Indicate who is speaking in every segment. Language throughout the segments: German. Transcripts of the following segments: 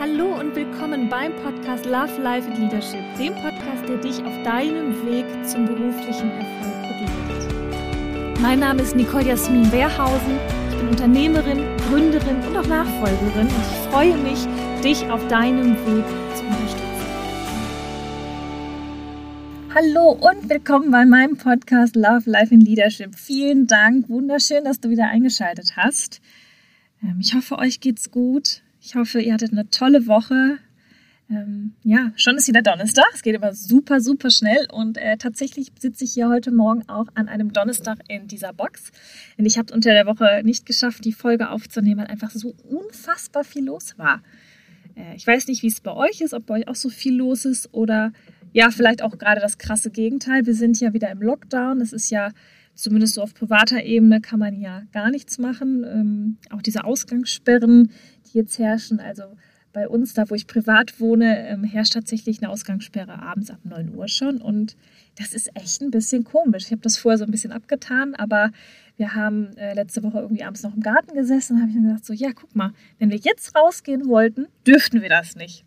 Speaker 1: Hallo und willkommen beim Podcast Love, Life and Leadership, dem Podcast, der dich auf deinem Weg zum beruflichen Erfolg begleitet. Mein Name ist Nicole Jasmin Wehrhausen. Ich bin Unternehmerin, Gründerin und auch Nachfolgerin und ich freue mich, dich auf deinem Weg zu unterstützen. Hallo und willkommen bei meinem Podcast Love, Life and Leadership. Vielen Dank, wunderschön, dass du wieder eingeschaltet hast. Ähm, ich hoffe, euch geht's gut. Ich hoffe, ihr hattet eine tolle Woche. Ähm, ja, schon ist wieder Donnerstag. Es geht immer super, super schnell. Und äh, tatsächlich sitze ich hier heute Morgen auch an einem Donnerstag in dieser Box. Denn ich habe unter der Woche nicht geschafft, die Folge aufzunehmen, weil einfach so unfassbar viel los war. Äh, ich weiß nicht, wie es bei euch ist, ob bei euch auch so viel los ist oder ja, vielleicht auch gerade das krasse Gegenteil. Wir sind ja wieder im Lockdown. Es ist ja zumindest so auf privater Ebene kann man ja gar nichts machen. Ähm, auch diese Ausgangssperren, die jetzt herrschen, also bei uns, da wo ich privat wohne, ähm, herrscht tatsächlich eine Ausgangssperre abends ab 9 Uhr schon. Und das ist echt ein bisschen komisch. Ich habe das vorher so ein bisschen abgetan, aber wir haben äh, letzte Woche irgendwie abends noch im Garten gesessen und habe ich mir gedacht, so, ja, guck mal, wenn wir jetzt rausgehen wollten, dürften wir das nicht.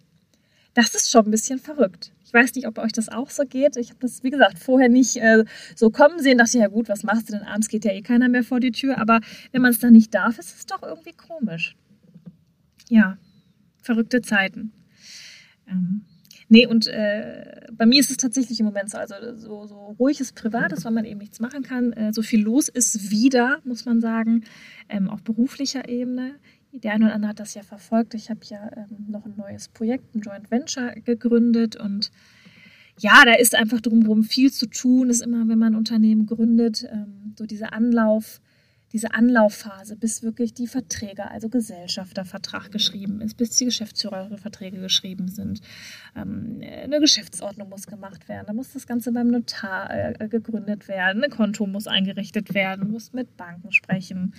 Speaker 1: Das ist schon ein bisschen verrückt. Ich weiß nicht, ob euch das auch so geht. Ich habe das, wie gesagt, vorher nicht äh, so kommen sehen. Dachte, ja gut, was machst du denn abends? Geht ja eh keiner mehr vor die Tür. Aber wenn man es dann nicht darf, ist es doch irgendwie komisch. Ja, verrückte Zeiten. Ähm, nee, und äh, bei mir ist es tatsächlich im Moment so, also so, so ruhiges Privates, weil man eben nichts machen kann. Äh, so viel los ist wieder, muss man sagen, ähm, auf beruflicher Ebene. Der eine oder andere hat das ja verfolgt. Ich habe ja ähm, noch ein neues Projekt, ein Joint Venture gegründet und ja, da ist einfach drumherum viel zu tun. Ist immer, wenn man ein Unternehmen gründet, ähm, so diese Anlauf, diese Anlaufphase, bis wirklich die Verträge, also Gesellschaftervertrag geschrieben ist, bis die Geschäftsführerverträge geschrieben sind. Ähm, eine Geschäftsordnung muss gemacht werden, da muss das Ganze beim Notar äh, gegründet werden, ein Konto muss eingerichtet werden, muss mit Banken sprechen.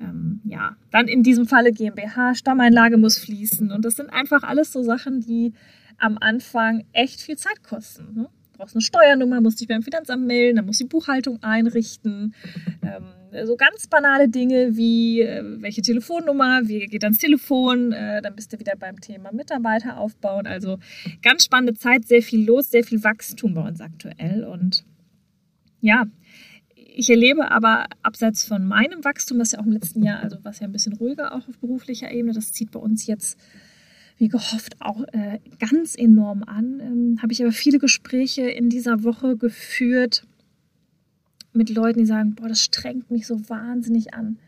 Speaker 1: Ähm, ja, dann in diesem Falle GmbH, Stammeinlage muss fließen und das sind einfach alles so Sachen, die am Anfang echt viel Zeit kosten. Ne? Du brauchst eine Steuernummer, musst dich beim Finanzamt melden, dann musst du die Buchhaltung einrichten. Ähm, so ganz banale Dinge wie äh, welche Telefonnummer, wie geht ans Telefon, äh, dann bist du wieder beim Thema Mitarbeiter aufbauen. Also ganz spannende Zeit, sehr viel los, sehr viel Wachstum bei uns aktuell. Und ja, ich erlebe aber abseits von meinem Wachstum, das ja auch im letzten Jahr, also was ja ein bisschen ruhiger auch auf beruflicher Ebene, das zieht bei uns jetzt wie gehofft auch äh, ganz enorm an. Ähm, Habe ich aber viele Gespräche in dieser Woche geführt mit Leuten, die sagen, boah, das strengt mich so wahnsinnig an.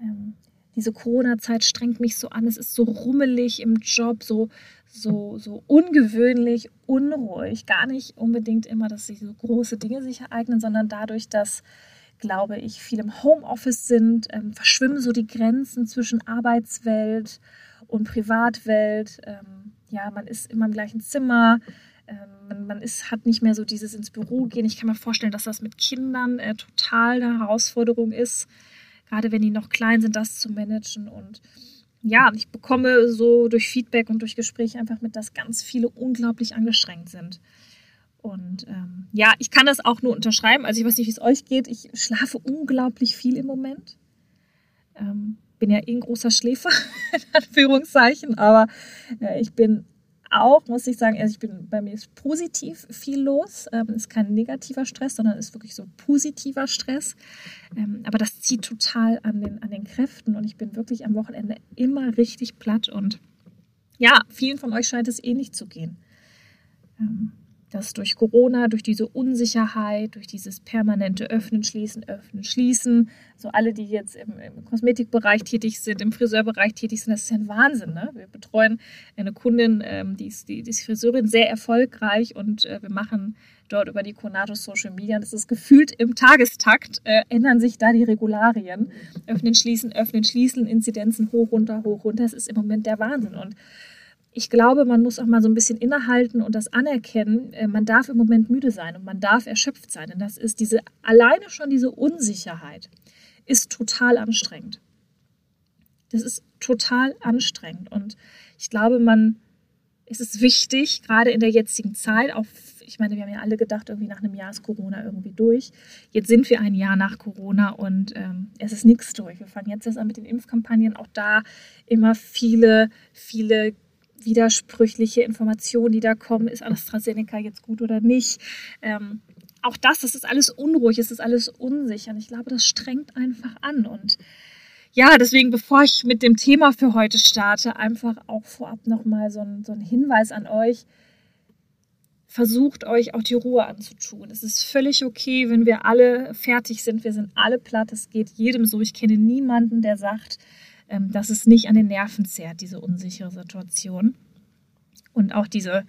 Speaker 1: Ähm, diese Corona-Zeit strengt mich so an. Es ist so rummelig im Job, so, so, so ungewöhnlich, unruhig. Gar nicht unbedingt immer, dass sich so große Dinge sich ereignen, sondern dadurch, dass, glaube ich, viele im Homeoffice sind, ähm, verschwimmen so die Grenzen zwischen Arbeitswelt und Privatwelt. Ähm, ja, man ist immer im gleichen Zimmer ähm, man ist, hat nicht mehr so dieses ins Büro gehen. Ich kann mir vorstellen, dass das mit Kindern äh, total eine Herausforderung ist, gerade wenn die noch klein sind, das zu managen. Und ja, ich bekomme so durch Feedback und durch Gespräche einfach mit, dass ganz viele unglaublich angestrengt sind. Und ähm, ja, ich kann das auch nur unterschreiben. Also ich weiß nicht, wie es euch geht. Ich schlafe unglaublich viel im Moment. Ähm, bin ja eh ein großer Schläfer, in Anführungszeichen, aber äh, ich bin auch, muss ich sagen, also ich bin, bei mir ist positiv viel los. Ähm, ist kein negativer Stress, sondern ist wirklich so positiver Stress. Ähm, aber das zieht total an den, an den Kräften und ich bin wirklich am Wochenende immer richtig platt und ja, vielen von euch scheint es ähnlich zu gehen. Ähm, dass durch Corona, durch diese Unsicherheit, durch dieses permanente Öffnen, Schließen, Öffnen, Schließen, so alle, die jetzt im, im Kosmetikbereich tätig sind, im Friseurbereich tätig sind, das ist ja ein Wahnsinn. Ne? Wir betreuen eine Kundin, ähm, die, ist, die, die ist Friseurin, sehr erfolgreich und äh, wir machen dort über die Conato Social Media. Das ist gefühlt im Tagestakt, äh, ändern sich da die Regularien. Öffnen, schließen, öffnen, schließen, Inzidenzen hoch, runter, hoch, runter. Das ist im Moment der Wahnsinn. Und ich glaube, man muss auch mal so ein bisschen innehalten und das anerkennen. Äh, man darf im Moment müde sein und man darf erschöpft sein. Und das ist diese, alleine schon diese Unsicherheit ist total anstrengend. Das ist total anstrengend. Und ich glaube, man, es ist wichtig, gerade in der jetzigen Zeit, auch, ich meine, wir haben ja alle gedacht, irgendwie nach einem Jahr ist Corona irgendwie durch. Jetzt sind wir ein Jahr nach Corona und ähm, es ist nichts durch. Wir fangen jetzt erst an mit den Impfkampagnen. Auch da immer viele, viele widersprüchliche Informationen, die da kommen. Ist AstraZeneca jetzt gut oder nicht? Ähm, auch das, das ist alles unruhig, es ist alles unsicher. Und ich glaube, das strengt einfach an. Und ja, deswegen, bevor ich mit dem Thema für heute starte, einfach auch vorab nochmal so so ein Hinweis an euch. Versucht euch auch die Ruhe anzutun. Es ist völlig okay, wenn wir alle fertig sind. Wir sind alle platt. Es geht jedem so. Ich kenne niemanden, der sagt, ähm, dass es nicht an den Nerven zehrt, diese unsichere Situation. Und auch diese,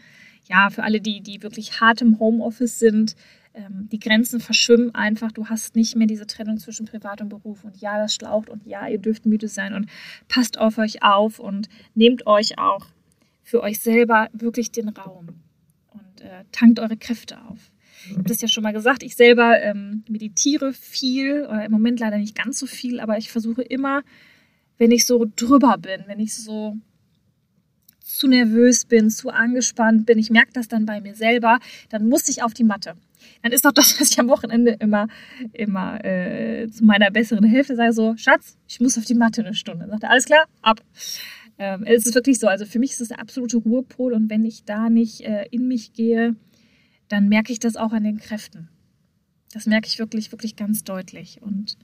Speaker 1: ja, für alle, die, die wirklich hart im Homeoffice sind, ähm, die Grenzen verschwimmen einfach. Du hast nicht mehr diese Trennung zwischen Privat und Beruf. Und ja, das schlaucht und ja, ihr dürft müde sein und passt auf euch auf und nehmt euch auch für euch selber wirklich den Raum und äh, tankt eure Kräfte auf. Ich habe das ja schon mal gesagt, ich selber ähm, meditiere viel, oder im Moment leider nicht ganz so viel, aber ich versuche immer, wenn ich so drüber bin, wenn ich so zu nervös bin, zu angespannt bin, ich merke das dann bei mir selber, dann muss ich auf die Matte dann ist doch das, was ich am Wochenende immer, immer äh, zu meiner besseren Hälfte sage, so, Schatz, ich muss auf die Matte eine Stunde. Dann sagt er, alles klar, ab. Ähm, es ist wirklich so, also für mich ist es der absolute Ruhepol und wenn ich da nicht äh, in mich gehe, dann merke ich das auch an den Kräften. Das merke ich wirklich, wirklich ganz deutlich. Und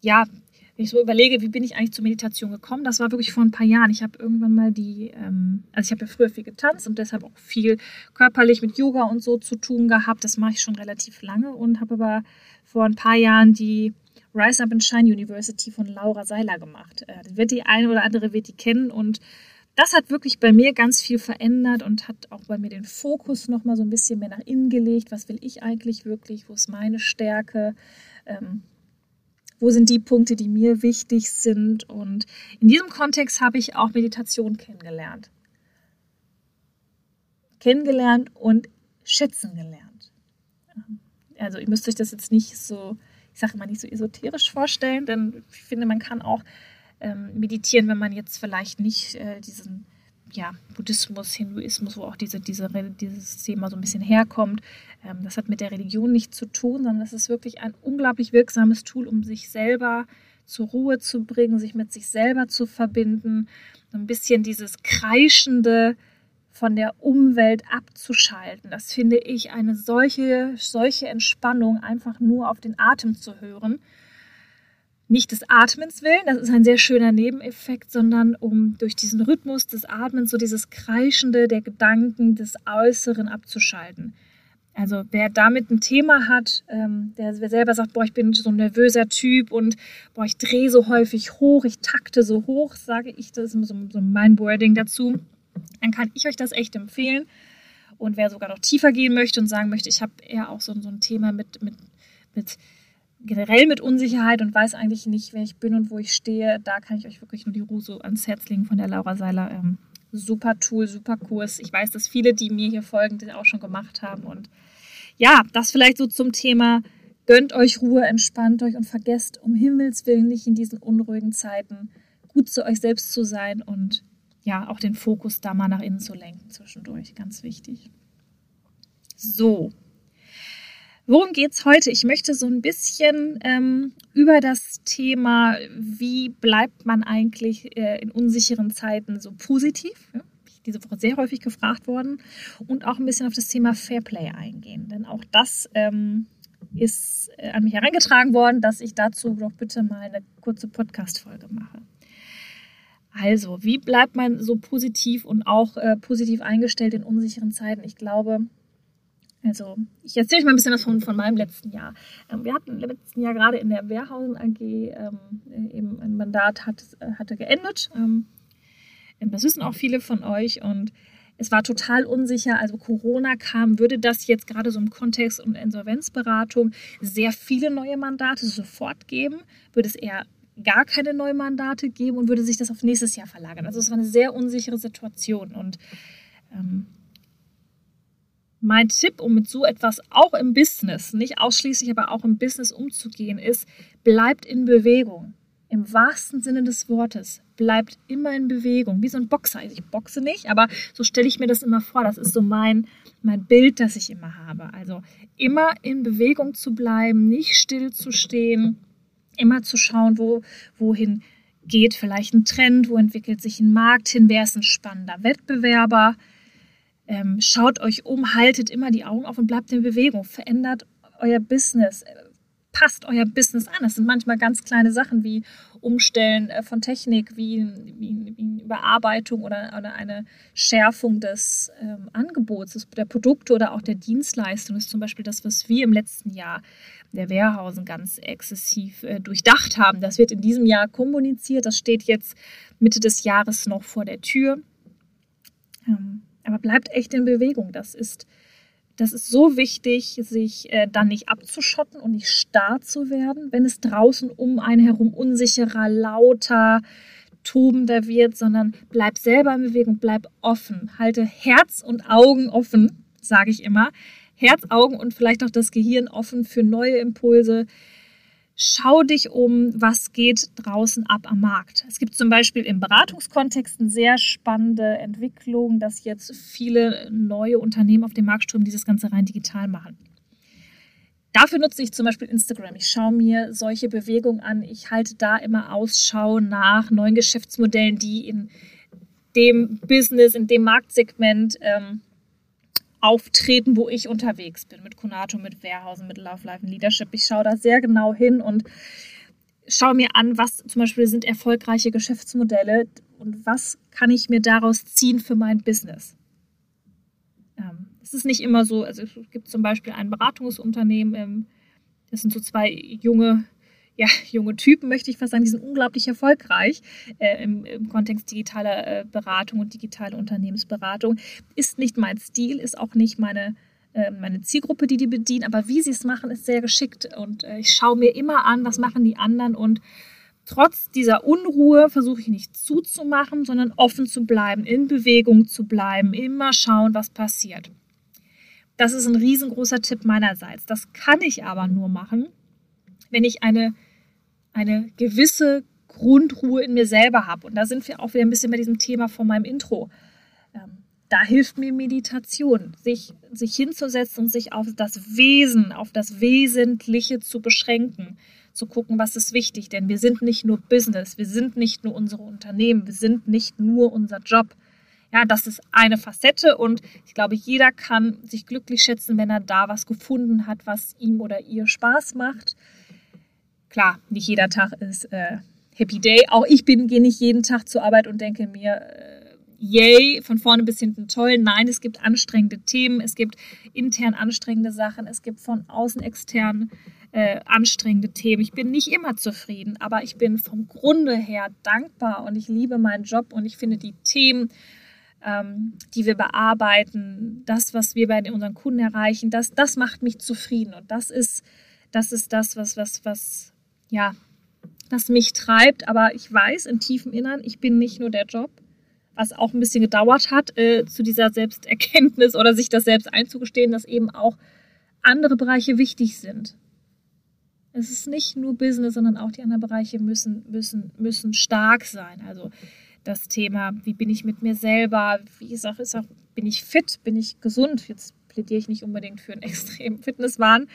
Speaker 1: ja, wenn ich so überlege, wie bin ich eigentlich zur Meditation gekommen, das war wirklich vor ein paar Jahren. Ich habe irgendwann mal die, ähm, also ich habe ja früher viel getanzt und deshalb auch viel körperlich mit Yoga und so zu tun gehabt. Das mache ich schon relativ lange und habe aber vor ein paar Jahren die Rise Up and Shine University von Laura Seiler gemacht. Äh, wird die eine oder andere wird die kennen und das hat wirklich bei mir ganz viel verändert und hat auch bei mir den Fokus noch mal so ein bisschen mehr nach innen gelegt. Was will ich eigentlich wirklich? Wo ist meine Stärke? Ähm, wo sind die Punkte, die mir wichtig sind. Und in diesem Kontext habe ich auch Meditation kennengelernt. Kennengelernt und schätzen gelernt. Also ihr müsst euch das jetzt nicht so, ich sage mal nicht so esoterisch vorstellen, denn ich finde, man kann auch ähm, meditieren, wenn man jetzt vielleicht nicht äh, diesen ja, Buddhismus, Hinduismus, wo auch diese, diese, dieses Thema so ein bisschen herkommt. Ähm, das hat mit der Religion nichts zu tun, sondern das ist wirklich ein unglaublich wirksames Tool, um sich selber zur Ruhe zu bringen, sich mit sich selber zu verbinden, ein bisschen dieses Kreischende von der Umwelt abzuschalten. Das finde ich eine solche, solche Entspannung, einfach nur auf den Atem zu hören nicht des Atmens willen, das ist ein sehr schöner Nebeneffekt, sondern um durch diesen Rhythmus des Atmens so dieses Kreischende der Gedanken des Äußeren abzuschalten. Also wer damit ein Thema hat, ähm, der selber sagt, boah, ich bin so ein nervöser Typ und boah, ich drehe so häufig hoch, ich takte so hoch, sage ich, das ist so, so mein Wording dazu, dann kann ich euch das echt empfehlen. Und wer sogar noch tiefer gehen möchte und sagen möchte, ich habe eher auch so, so ein Thema mit, mit, mit generell mit Unsicherheit und weiß eigentlich nicht, wer ich bin und wo ich stehe, da kann ich euch wirklich nur die Ruhe so ans Herz legen von der Laura Seiler. Ähm, super Tool, super Kurs. Ich weiß, dass viele, die mir hier folgen, das auch schon gemacht haben. Und ja, das vielleicht so zum Thema, gönnt euch Ruhe, entspannt euch und vergesst um Himmels Willen nicht in diesen unruhigen Zeiten gut zu euch selbst zu sein und ja, auch den Fokus da mal nach innen zu lenken zwischendurch. Ganz wichtig. So, Worum geht es heute? Ich möchte so ein bisschen ähm, über das Thema, wie bleibt man eigentlich äh, in unsicheren Zeiten so positiv? Ja? diese Woche sehr häufig gefragt worden und auch ein bisschen auf das Thema Fairplay eingehen. Denn auch das ähm, ist äh, an mich herangetragen worden, dass ich dazu doch bitte mal eine kurze Podcast-Folge mache. Also, wie bleibt man so positiv und auch äh, positiv eingestellt in unsicheren Zeiten? Ich glaube, also, ich erzähle euch mal ein bisschen was von, von meinem letzten Jahr. Ähm, wir hatten im letzten Jahr gerade in der Wehrhausen AG ähm, eben ein Mandat hat, hatte geendet. Ähm, das wissen auch viele von euch und es war total unsicher. Also Corona kam, würde das jetzt gerade so im Kontext und Insolvenzberatung sehr viele neue Mandate sofort geben? Würde es eher gar keine neuen Mandate geben und würde sich das auf nächstes Jahr verlagern? Also es war eine sehr unsichere Situation und ähm, mein Tipp, um mit so etwas auch im Business, nicht ausschließlich, aber auch im Business umzugehen, ist, bleibt in Bewegung. Im wahrsten Sinne des Wortes. Bleibt immer in Bewegung. Wie so ein Boxer. Also ich boxe nicht, aber so stelle ich mir das immer vor. Das ist so mein, mein Bild, das ich immer habe. Also immer in Bewegung zu bleiben, nicht still zu stehen, immer zu schauen, wo, wohin geht vielleicht ein Trend? Wo entwickelt sich ein Markt hin? Wer ist ein spannender Wettbewerber? Ähm, schaut euch um, haltet immer die Augen auf und bleibt in Bewegung. Verändert euer Business. Passt euer Business an. Das sind manchmal ganz kleine Sachen wie Umstellen äh, von Technik, wie, wie, wie Überarbeitung oder, oder, eine Schärfung des ähm, Angebots, der Produkte oder auch der Dienstleistung. Das ist zum Beispiel das, was wir im letzten Jahr der Wehrhausen ganz exzessiv äh, durchdacht haben. Das wird in diesem Jahr kommuniziert. Das steht jetzt Mitte des Jahres noch vor der Tür. Ähm, aber bleibt echt in Bewegung. Das ist, das ist so wichtig, sich äh, dann nicht abzuschotten und nicht starr zu werden, wenn es draußen um einen herum unsicherer, lauter, tobender wird, sondern bleib selber in Bewegung, bleib offen. Halte Herz und Augen offen, sage ich immer. Herz, Augen und vielleicht auch das Gehirn offen für neue Impulse. Schau dich um, was geht draußen ab am Markt. Es gibt zum Beispiel im Beratungskontext eine sehr spannende Entwicklung, dass jetzt viele neue Unternehmen auf dem Markt strömen, die das Ganze rein digital machen. Dafür nutze ich zum Beispiel Instagram. Ich schaue mir solche Bewegungen an. Ich halte da immer Ausschau nach neuen Geschäftsmodellen, die in dem Business, in dem Marktsegment ähm, auftreten, wo ich unterwegs bin, mit Konato, mit Wehrhausen, mit Love Life Leadership. Ich schaue da sehr genau hin und schaue mir an, was zum Beispiel sind erfolgreiche Geschäftsmodelle und was kann ich mir daraus ziehen für mein Business. Ähm, es ist nicht immer so, also es gibt zum Beispiel ein Beratungsunternehmen, ähm, das sind so zwei junge ja, junge Typen, möchte ich fast sagen, die sind unglaublich erfolgreich äh, im, im, Kontext digitaler äh, Beratung und digitale Unternehmensberatung. Ist nicht mein Stil, ist auch nicht meine, äh, meine Zielgruppe, die die bedienen, aber wie sie es machen, ist sehr geschickt und äh, ich schaue mir immer an, was machen die anderen und trotz dieser Unruhe versuche ich nicht zuzumachen, sondern offen zu bleiben, in Bewegung zu bleiben, immer schauen, was passiert. Das ist ein riesengroßer Tipp meinerseits. Das kann ich aber nur machen, wenn ich eine eine gewisse Grundruhe in mir selber habe. Und da sind wir auch wieder ein bisschen bei diesem Thema von meinem Intro. Ähm, da hilft mir Meditation, sich, sich hinzusetzen und sich auf das Wesen, auf das Wesentliche zu beschränken, zu gucken, was ist wichtig. Denn wir sind nicht nur Business, wir sind nicht nur unsere Unternehmen, wir sind nicht nur unser Job. Ja, das ist eine Facette und ich glaube, jeder kann sich glücklich schätzen, wenn er da was gefunden hat, was ihm oder ihr Spaß macht Klar, nicht jeder Tag ist äh, Happy Day. Auch ich bin, gehe nicht jeden Tag zur Arbeit und denke mir, äh, yay, von vorne bis hinten toll. Nein, es gibt anstrengende Themen, es gibt intern anstrengende Sachen, es gibt von außen extern äh, anstrengende Themen. Ich bin nicht immer zufrieden, aber ich bin vom Grunde her dankbar und ich liebe meinen Job und ich finde die Themen, ähm, die wir bearbeiten, das, was wir bei unseren Kunden erreichen, das, das macht mich zufrieden und das ist, das ist das, was, was, was, ja, das mich treibt. Aber ich weiß im tiefen Innern, ich bin nicht nur der Job, was auch ein bisschen gedauert hat, äh, zu dieser Selbsterkenntnis oder sich das selbst einzugestehen, dass eben auch andere Bereiche wichtig sind. Es ist nicht nur Business, sondern auch die anderen Bereiche müssen, müssen, müssen stark sein. Also das Thema, wie bin ich mit mir selber, wie auch, ist auch, bin ich fit, bin ich gesund? Jetzt plädiere ich nicht unbedingt für einen extremen Fitnesswahn.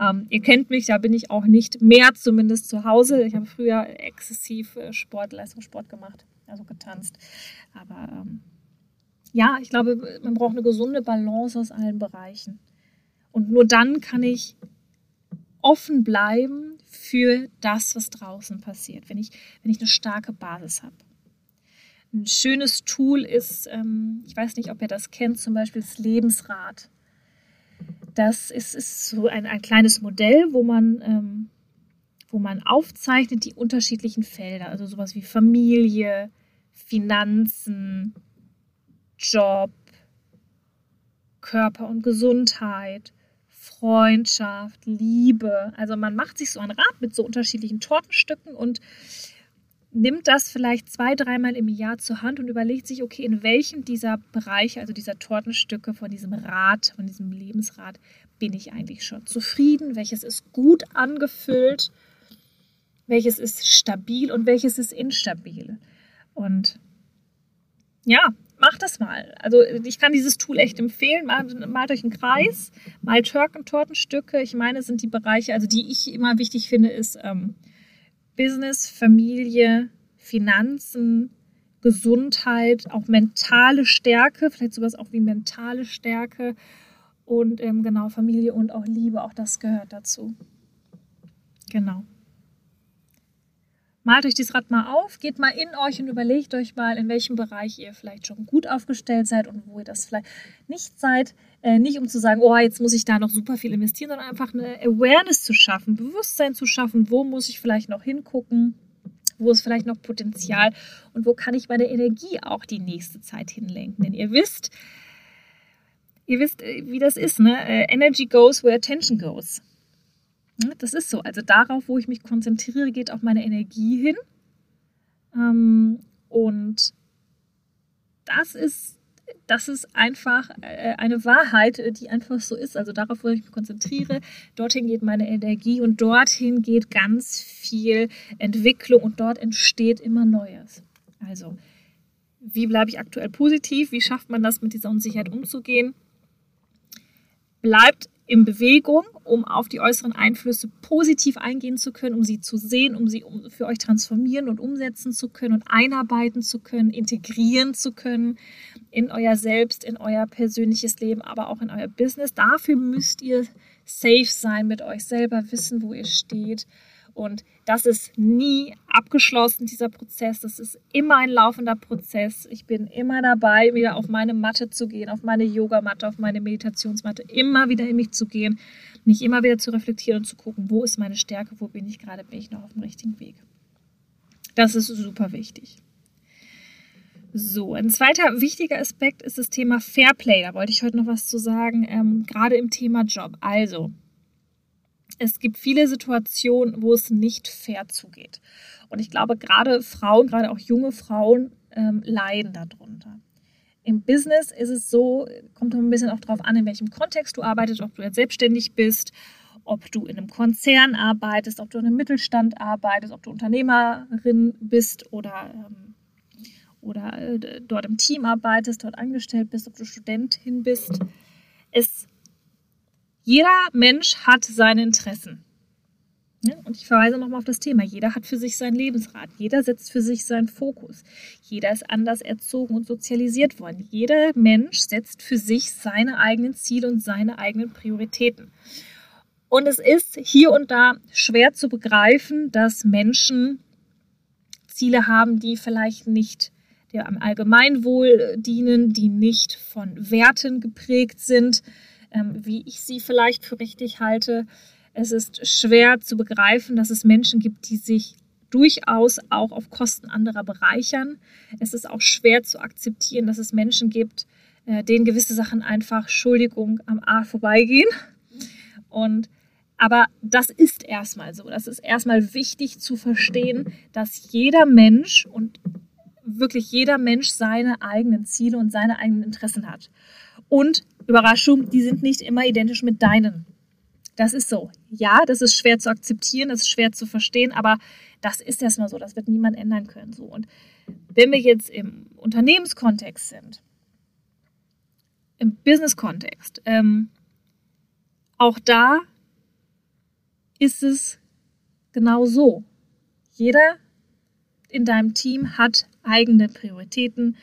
Speaker 1: Ähm, ihr kennt mich, da bin ich auch nicht mehr zumindest zu Hause. Ich habe früher exzessiv äh, Sport, Leistungssport gemacht, also getanzt. Aber ähm, ja, ich glaube, man braucht eine gesunde Balance aus allen Bereichen. Und nur dann kann ich offen bleiben für das, was draußen passiert, wenn ich, wenn ich eine starke Basis habe. Ein schönes Tool ist, ähm, ich weiß nicht, ob ihr das kennt, zum Beispiel das Lebensrad. Das ist, ist so ein, ein kleines Modell, wo man, ähm, wo man aufzeichnet die unterschiedlichen Felder, also sowas wie Familie, Finanzen, Job, Körper und Gesundheit, Freundschaft, Liebe. Also man macht sich so ein Rad mit so unterschiedlichen Tortenstücken und nimmt das vielleicht zwei, dreimal im Jahr zur Hand und überlegt sich, okay, in welchem dieser Bereiche, also dieser Tortenstücke von diesem Rad, von diesem Lebensrad, bin ich eigentlich schon zufrieden? Welches ist gut angefüllt? Welches ist stabil und welches ist instabil? Und ja, macht das mal. Also ich kann dieses Tool echt empfehlen. Malt, malt euch einen Kreis, malt Tortenstücke. Ich meine, sind die Bereiche, also die ich immer wichtig finde, ist ähm, Business, Familie, Finanzen, Gesundheit, auch mentale Stärke, vielleicht sowas auch wie mentale Stärke und ähm, genau Familie und auch Liebe, auch das gehört dazu. Genau. Malt euch dieses Rad mal auf, geht mal in euch und überlegt euch mal, in welchem Bereich ihr vielleicht schon gut aufgestellt seid und wo ihr das vielleicht nicht seid. Äh, nicht um zu sagen, oh, jetzt muss ich da noch super viel investieren, sondern einfach eine Awareness zu schaffen, Bewusstsein zu schaffen, wo muss ich vielleicht noch hingucken, wo ist vielleicht noch Potenzial und wo kann ich meine Energie auch die nächste Zeit hinlenken. Denn ihr wisst, ihr wisst, äh, wie das ist, ne? Äh, Energy goes where attention goes. Ne, das ist so. Also darauf, wo ich mich konzentriere, geht auch meine Energie hin. Ähm, und das ist, das ist einfach äh, eine Wahrheit, die einfach so ist. Also darauf, wo ich mich konzentriere, dorthin geht meine Energie und dorthin geht ganz viel Entwicklung und dort entsteht immer Neues. Also, wie bleibe ich aktuell positiv? Wie schafft man das, mit dieser Unsicherheit umzugehen? Bleibt in Bewegung, um auf die äußeren Einflüsse positiv eingehen zu können, um sie zu sehen, um sie für euch transformieren und umsetzen zu können und einarbeiten zu können, integrieren zu können in euer Selbst, in euer persönliches Leben, aber auch in euer Business. Dafür müsst ihr safe sein mit euch selber, wissen, wo ihr steht und das ist nie abgeschlossen, dieser Prozess. Das ist immer ein laufender Prozess. Ich bin immer dabei, wieder auf meine Matte zu gehen, auf meine Yogamatte, auf meine Meditationsmatte, immer wieder in mich zu gehen, mich immer wieder zu reflektieren und zu gucken, wo ist meine Stärke, wo bin ich gerade, bin ich noch auf dem richtigen Weg. Das ist super wichtig. So, ein zweiter wichtiger Aspekt ist das Thema Fairplay. Da wollte ich heute noch was zu sagen, ähm, gerade im Thema Job. Also, es gibt viele Situationen, wo es nicht fair zugeht. Und ich glaube, gerade Frauen, gerade auch junge Frauen, ähm, leiden darunter. Im Business ist es so, kommt ein bisschen auch darauf an, in welchem Kontext du arbeitest, ob du jetzt selbstständig bist, ob du in einem Konzern arbeitest, ob du in einem Mittelstand arbeitest, ob du Unternehmerin bist oder, ähm, oder äh, dort im Team arbeitest, dort angestellt bist, ob du Studentin bist. Es jeder Mensch hat seine Interessen. Ja, und ich verweise nochmal auf das Thema. Jeder hat für sich seinen Lebensrat. Jeder setzt für sich seinen Fokus. Jeder ist anders erzogen und sozialisiert worden. Jeder Mensch setzt für sich seine eigenen Ziele und seine eigenen Prioritäten. Und es ist hier und da schwer zu begreifen, dass Menschen Ziele haben, die vielleicht nicht der am Allgemeinwohl dienen, die nicht von Werten geprägt sind, wie ich sie vielleicht für richtig halte. Es ist schwer zu begreifen, dass es Menschen gibt, die sich durchaus auch auf Kosten anderer bereichern. Es ist auch schwer zu akzeptieren, dass es Menschen gibt, äh, denen gewisse Sachen einfach, Entschuldigung, am A vorbeigehen. Und aber das ist erstmal so. Das ist erstmal wichtig zu verstehen, dass jeder Mensch und wirklich jeder Mensch seine eigenen Ziele und seine eigenen Interessen hat. Und Überraschung, die sind nicht immer identisch mit deinen. Das ist so. Ja, das ist schwer zu akzeptieren, das ist schwer zu verstehen, aber das ist erstmal so. Das wird niemand ändern können. So. Und wenn wir jetzt im Unternehmenskontext sind, im Business-Kontext, ähm, auch da ist es genau so. Jeder in deinem Team hat eigene Prioritäten,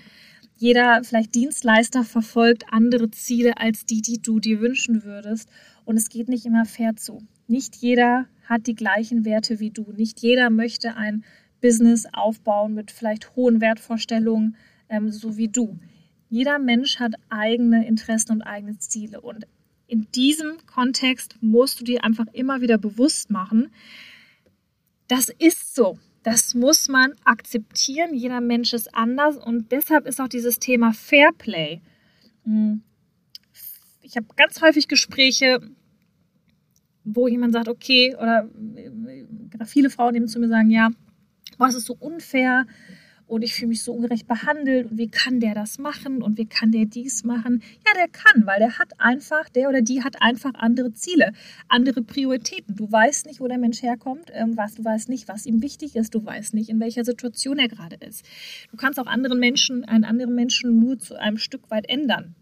Speaker 1: jeder vielleicht Dienstleister verfolgt andere Ziele als die, die du dir wünschen würdest. Und es geht nicht immer fair zu. Nicht jeder hat die gleichen Werte wie du. Nicht jeder möchte ein Business aufbauen mit vielleicht hohen Wertvorstellungen, ähm, so wie du. Jeder Mensch hat eigene Interessen und eigene Ziele. Und in diesem Kontext musst du dir einfach immer wieder bewusst machen, das ist so. Das muss man akzeptieren. Jeder Mensch ist anders und deshalb ist auch dieses Thema Fairplay. Hm. Ich habe ganz häufig Gespräche, wo jemand sagt, okay, oder äh, viele Frauen eben zu mir sagen, ja, was ist so unfair? Und ich fühle mich so ungerecht behandelt und wie kann der das machen und wie kann der dies machen? Ja, der kann, weil der hat einfach, der oder die hat einfach andere Ziele, andere Prioritäten. Du weißt nicht, wo der Mensch herkommt, ähm, was, du weißt nicht, was ihm wichtig ist, du weißt nicht, in welcher Situation er gerade ist. Du kannst auch anderen Menschen, einen anderen Menschen nur zu einem Stück weit ändern.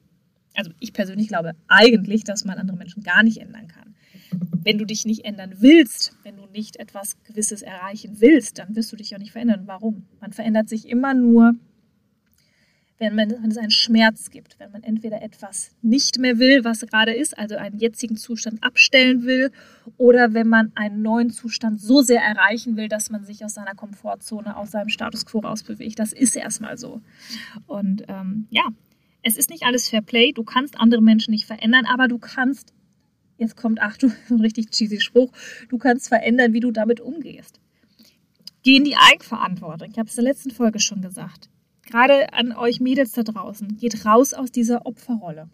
Speaker 1: Also ich persönlich glaube eigentlich, dass man andere Menschen gar nicht ändern kann. Wenn du dich nicht ändern willst, wenn du nicht etwas Gewisses erreichen willst, dann wirst du dich auch nicht verändern. Warum? Man verändert sich immer nur, wenn, man, wenn es einen Schmerz gibt, wenn man entweder etwas nicht mehr will, was gerade ist, also einen jetzigen Zustand abstellen will, oder wenn man einen neuen Zustand so sehr erreichen will, dass man sich aus seiner Komfortzone, aus seinem Status quo rausbewegt. Das ist erstmal so. Und ähm, ja, es ist nicht alles Fair Play. Du kannst andere Menschen nicht verändern, aber du kannst, jetzt kommt Achtung, so ein richtig cheesy Spruch, du kannst verändern, wie du damit umgehst. Geh in die Eigenverantwortung. Ich habe es in der letzten Folge schon gesagt gerade an euch Mädels da draußen, geht raus aus dieser Opferrolle.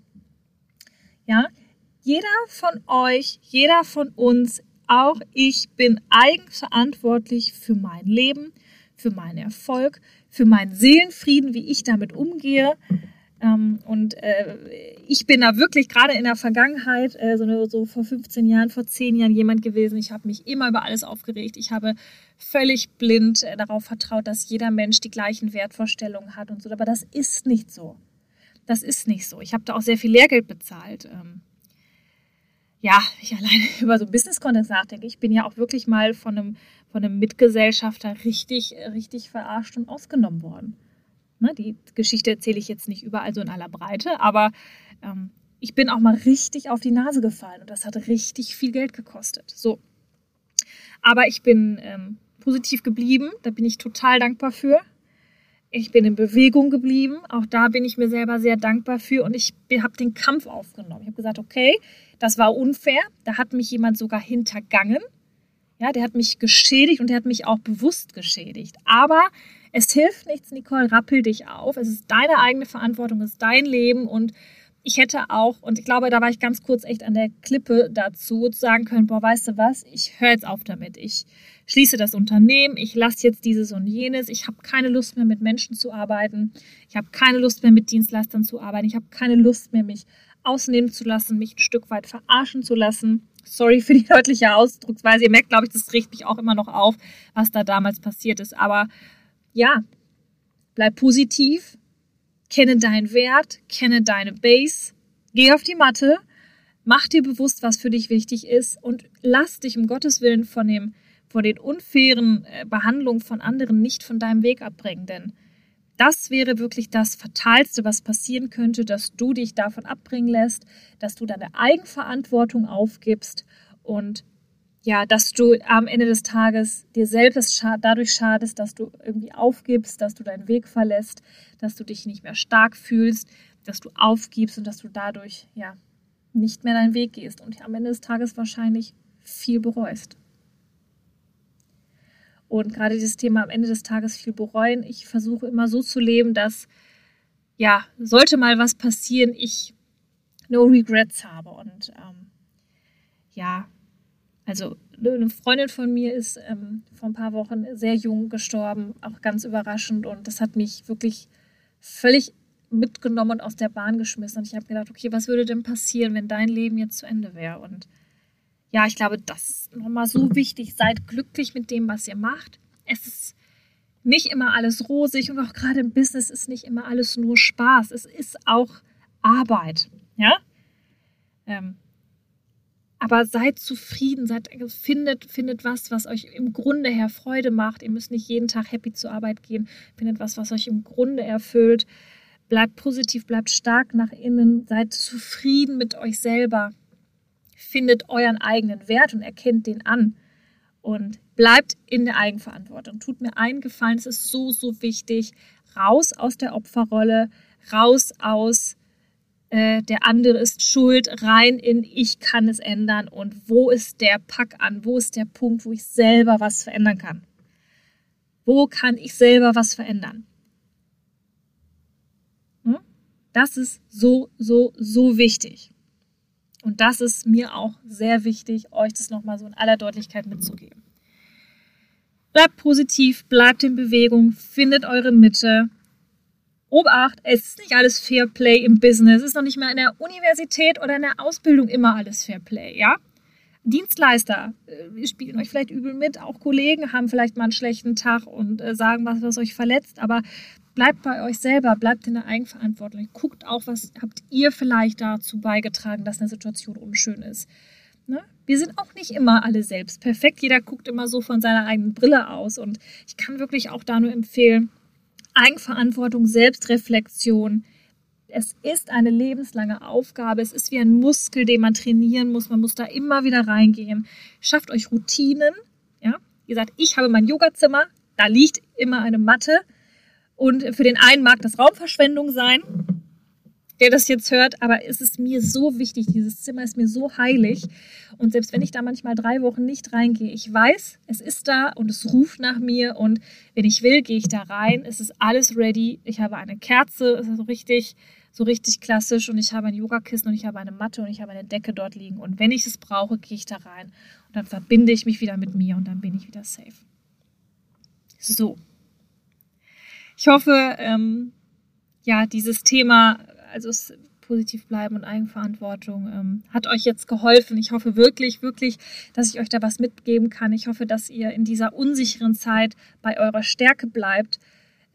Speaker 1: Ja, jeder von euch, jeder von uns, auch ich bin eigenverantwortlich für mein Leben, für meinen Erfolg, für meinen Seelenfrieden, wie ich damit umgehe, ähm, und äh, ich bin da wirklich gerade in der Vergangenheit, äh, so, so vor 15 Jahren, vor 10 Jahren jemand gewesen. Ich habe mich immer über alles aufgeregt. Ich habe völlig blind äh, darauf vertraut, dass jeder Mensch die gleichen Wertvorstellungen hat und so. Aber das ist nicht so. Das ist nicht so. Ich habe da auch sehr viel Lehrgeld bezahlt. Ähm, ja, ich alleine über so Business-Content nachdenke. Ich bin ja auch wirklich mal von einem, von einem Mitgesellschafter richtig, richtig verarscht und ausgenommen worden. Ne, die Geschichte erzähle ich jetzt nicht überall so in aller Breite, aber ähm, ich bin auch mal richtig auf die Nase gefallen und das hat richtig viel Geld gekostet. So. Aber ich bin ähm, positiv geblieben, da bin ich total dankbar für. Ich bin in Bewegung geblieben, auch da bin ich mir selber sehr dankbar für und ich habe den Kampf aufgenommen. Ich habe gesagt, okay, das war unfair, da hat mich jemand sogar hintergangen. Ja, der hat mich geschädigt und der hat mich auch bewusst geschädigt. Aber es hilft nichts, Nicole, rappel dich auf. Es ist deine eigene Verantwortung, es ist dein Leben und ich hätte auch, und ich glaube, da war ich ganz kurz echt an der Klippe dazu, sagen können, boah, weißt du was, ich höre jetzt auf damit. Ich schließe das Unternehmen, ich lasse jetzt dieses und jenes, ich habe keine Lust mehr mit Menschen zu arbeiten, ich habe keine Lust mehr mit Dienstleistern zu arbeiten, ich habe keine Lust mehr, mich ausnehmen zu lassen, mich ein Stück weit verarschen zu lassen. Sorry für die deutliche Ausdrucksweise. Ihr merkt, glaube ich, das riecht mich auch immer noch auf, was da damals passiert ist. Aber ja, bleib positiv, kenne deinen Wert, kenne deine Base, geh auf die Matte, mach dir bewusst, was für dich wichtig ist und lass dich um Gottes Willen von dem von den unfairen äh, Behandlungen von anderen nicht von deinem Weg abbringen, denn das wäre wirklich das Fatalste, was passieren könnte, dass du dich davon abbringen lässt, dass du deine Eigenverantwortung aufgibst und ja, dass du am Ende des Tages dir selbst dadurch schadest, dass du irgendwie aufgibst, dass du deinen Weg verlässt, dass du dich nicht mehr stark fühlst, dass du aufgibst und dass du dadurch ja nicht mehr deinen Weg gehst und am Ende des Tages wahrscheinlich viel bereust. Und gerade dieses Thema am Ende des Tages viel bereuen, ich versuche immer so zu leben, dass ja, sollte mal was passieren, ich no regrets habe und ähm, ja, also eine Freundin von mir ist ähm, vor ein paar Wochen sehr jung gestorben, auch ganz überraschend. Und das hat mich wirklich völlig mitgenommen und aus der Bahn geschmissen. Und ich habe gedacht, okay, was würde denn passieren, wenn dein Leben jetzt zu Ende wäre? Und ja, ich glaube, das ist nochmal so wichtig. Seid glücklich mit dem, was ihr macht. Es ist nicht immer alles rosig und auch gerade im Business ist nicht immer alles nur Spaß. Es ist auch Arbeit. Ja? Ähm, aber seid zufrieden, seid, findet, findet was, was euch im Grunde her Freude macht. Ihr müsst nicht jeden Tag happy zur Arbeit gehen. Findet was, was euch im Grunde erfüllt. Bleibt positiv, bleibt stark nach innen. Seid zufrieden mit euch selber. Findet euren eigenen Wert und erkennt den an. Und bleibt in der Eigenverantwortung. Tut mir einen Gefallen, es ist so, so wichtig. Raus aus der Opferrolle, raus aus äh, der andere ist schuld, rein in ich kann es ändern und wo ist der Pack an, wo ist der Punkt, wo ich selber was verändern kann. Wo kann ich selber was verändern? Hm? Das ist so, so, so wichtig. Und das ist mir auch sehr wichtig, euch das nochmal so in aller Deutlichkeit mitzugeben. Bleibt positiv, bleibt in Bewegung, findet eure Mitte, Obacht, es ist nicht alles Fair Play im Business. Es ist noch nicht mal in der Universität oder in der Ausbildung immer alles Fair Play, ja? Dienstleister äh, spielen euch vielleicht übel mit, auch Kollegen haben vielleicht mal einen schlechten Tag und äh, sagen was, was euch verletzt, aber bleibt bei euch selber, bleibt in der Eigenverantwortung. Guckt auch, was habt ihr vielleicht dazu beigetragen, dass eine Situation unschön ist. Ne? Wir sind auch nicht immer alle selbst perfekt. Jeder guckt immer so von seiner eigenen Brille aus. Und ich kann wirklich auch da nur empfehlen, Eigenverantwortung, Selbstreflexion, es ist eine lebenslange Aufgabe. Es ist wie ein Muskel, den man trainieren muss. Man muss da immer wieder reingehen. Schafft euch Routinen. Ja, wie gesagt, ich habe mein Yogazimmer. Da liegt immer eine Matte. Und für den einen mag das Raumverschwendung sein, der das jetzt hört, aber es ist mir so wichtig. Dieses Zimmer ist mir so heilig. Und selbst wenn ich da manchmal drei Wochen nicht reingehe, ich weiß, es ist da und es ruft nach mir. Und wenn ich will, gehe ich da rein. Es ist alles ready. Ich habe eine Kerze, es ist so richtig so richtig klassisch und ich habe ein Yogakissen und ich habe eine Matte und ich habe eine Decke dort liegen und wenn ich es brauche, gehe ich da rein und dann verbinde ich mich wieder mit mir und dann bin ich wieder safe. So. Ich hoffe, ähm, ja, dieses Thema, also positiv bleiben und Eigenverantwortung, ähm, hat euch jetzt geholfen. Ich hoffe wirklich, wirklich, dass ich euch da was mitgeben kann. Ich hoffe, dass ihr in dieser unsicheren Zeit bei eurer Stärke bleibt,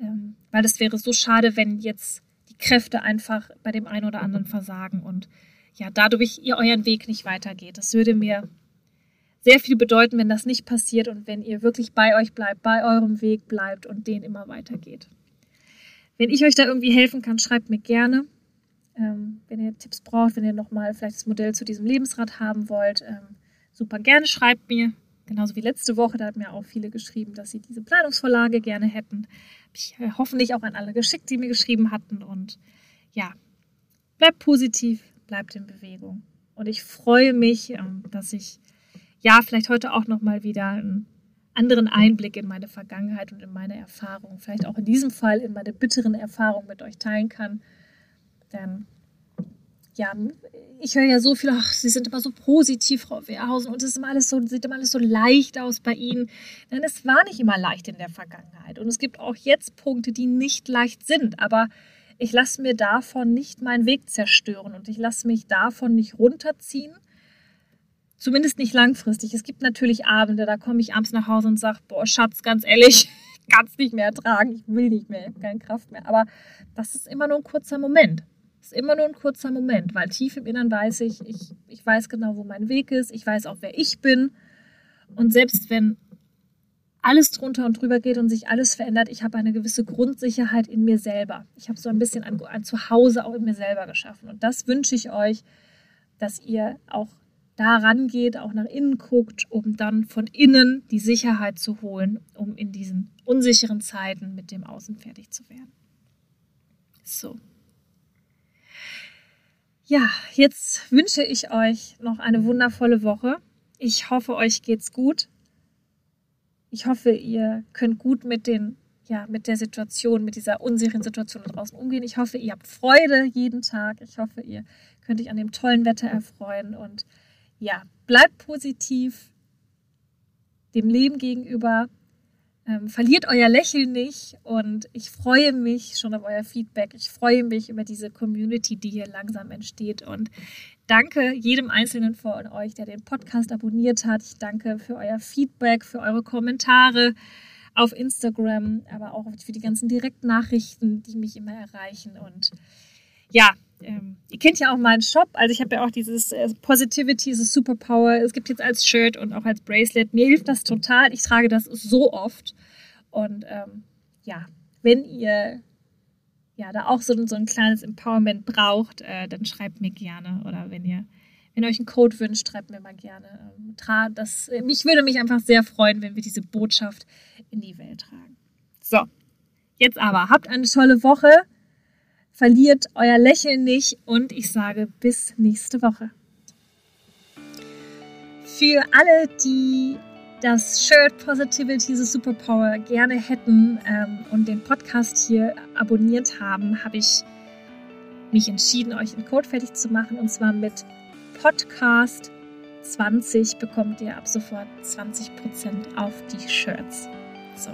Speaker 1: ähm, weil es wäre so schade, wenn jetzt Kräfte einfach bei dem einen oder anderen versagen und ja, dadurch ihr euren Weg nicht weitergeht. Das würde mir sehr viel bedeuten, wenn das nicht passiert und wenn ihr wirklich bei euch bleibt, bei eurem Weg bleibt und den immer weitergeht. Wenn ich euch da irgendwie helfen kann, schreibt mir gerne. Ähm, wenn ihr Tipps braucht, wenn ihr nochmal vielleicht das Modell zu diesem Lebensrad haben wollt, ähm, super gerne schreibt mir. Genauso wie letzte Woche, da haben mir auch viele geschrieben, dass sie diese Planungsvorlage gerne hätten. Habe ich äh, hoffentlich auch an alle geschickt, die mir geschrieben hatten. Und ja, bleibt positiv, bleibt in Bewegung. Und ich freue mich, ähm, dass ich ja vielleicht heute auch nochmal wieder einen anderen Einblick in meine Vergangenheit und in meine Erfahrungen, vielleicht auch in diesem Fall in meine bitteren Erfahrungen mit euch teilen kann. Denn ja, ich höre ja so viel, ach, Sie sind immer so positiv, Frau Wehrhausen, und es ist immer alles so, sieht immer alles so leicht aus bei Ihnen. Denn es war nicht immer leicht in der Vergangenheit. Und es gibt auch jetzt Punkte, die nicht leicht sind. Aber ich lasse mir davon nicht meinen Weg zerstören und ich lasse mich davon nicht runterziehen. Zumindest nicht langfristig. Es gibt natürlich Abende, da komme ich abends nach Hause und sage, boah, Schatz, ganz ehrlich, ich kann es nicht mehr ertragen, ich will nicht mehr, ich habe keine Kraft mehr. Aber das ist immer nur ein kurzer Moment ist immer nur ein kurzer Moment, weil tief im Innern weiß ich, ich, ich weiß genau, wo mein Weg ist, ich weiß auch, wer ich bin. Und selbst wenn alles drunter und drüber geht und sich alles verändert, ich habe eine gewisse Grundsicherheit in mir selber. Ich habe so ein bisschen ein Zuhause auch in mir selber geschaffen. Und das wünsche ich euch, dass ihr auch da rangeht, auch nach innen guckt, um dann von innen die Sicherheit zu holen, um in diesen unsicheren Zeiten mit dem Außen fertig zu werden. So. Ja, jetzt wünsche ich euch noch eine wundervolle Woche. Ich hoffe, euch geht's gut. Ich hoffe, ihr könnt gut mit den ja, mit der Situation, mit dieser unsicheren Situation draußen umgehen. Ich hoffe, ihr habt Freude jeden Tag. Ich hoffe, ihr könnt euch an dem tollen Wetter erfreuen und ja, bleibt positiv dem Leben gegenüber. Ähm, verliert euer Lächeln nicht und ich freue mich schon auf euer Feedback. Ich freue mich über diese Community, die hier langsam entsteht und danke jedem Einzelnen von euch, der den Podcast abonniert hat. Ich danke für euer Feedback, für eure Kommentare auf Instagram, aber auch für die ganzen Direktnachrichten, die mich immer erreichen und ja, ähm, ihr kennt ja auch meinen Shop. Also ich habe ja auch dieses äh, Positivity a Superpower. Es gibt jetzt als Shirt und auch als Bracelet. Mir hilft das total. Ich trage das so oft. Und ähm, ja, wenn ihr ja da auch so, so ein kleines Empowerment braucht, äh, dann schreibt mir gerne. Oder wenn ihr, wenn ihr euch einen Code wünscht, schreibt mir mal gerne. Ähm, das, äh, mich würde mich einfach sehr freuen, wenn wir diese Botschaft in die Welt tragen. So, jetzt aber, habt eine tolle Woche verliert euer Lächeln nicht und ich sage bis nächste Woche. Für alle, die das Shirt Positivity the Superpower gerne hätten ähm, und den Podcast hier abonniert haben, habe ich mich entschieden, euch einen Code fertig zu machen und zwar mit Podcast 20 bekommt ihr ab sofort 20% auf die Shirts. So,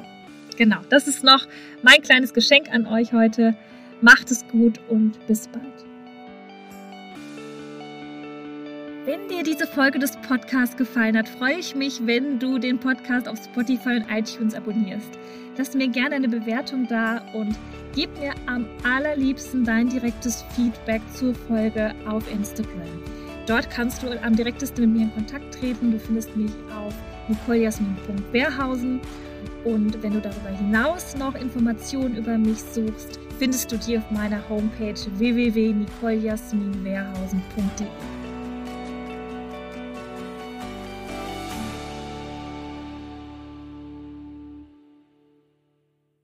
Speaker 1: genau, das ist noch mein kleines Geschenk an euch heute. Macht es gut und bis bald. Wenn dir diese Folge des Podcasts gefallen hat, freue ich mich, wenn du den Podcast auf Spotify und iTunes abonnierst. Lass mir gerne eine Bewertung da und gib mir am allerliebsten dein direktes Feedback zur Folge auf Instagram. Dort kannst du am direktesten mit mir in Kontakt treten. Du findest mich auf nicolejasmin.wehrhausen. Und wenn du darüber hinaus noch Informationen über mich suchst, findest du die auf meiner Homepage www.nicolejasminwehrhausen.de.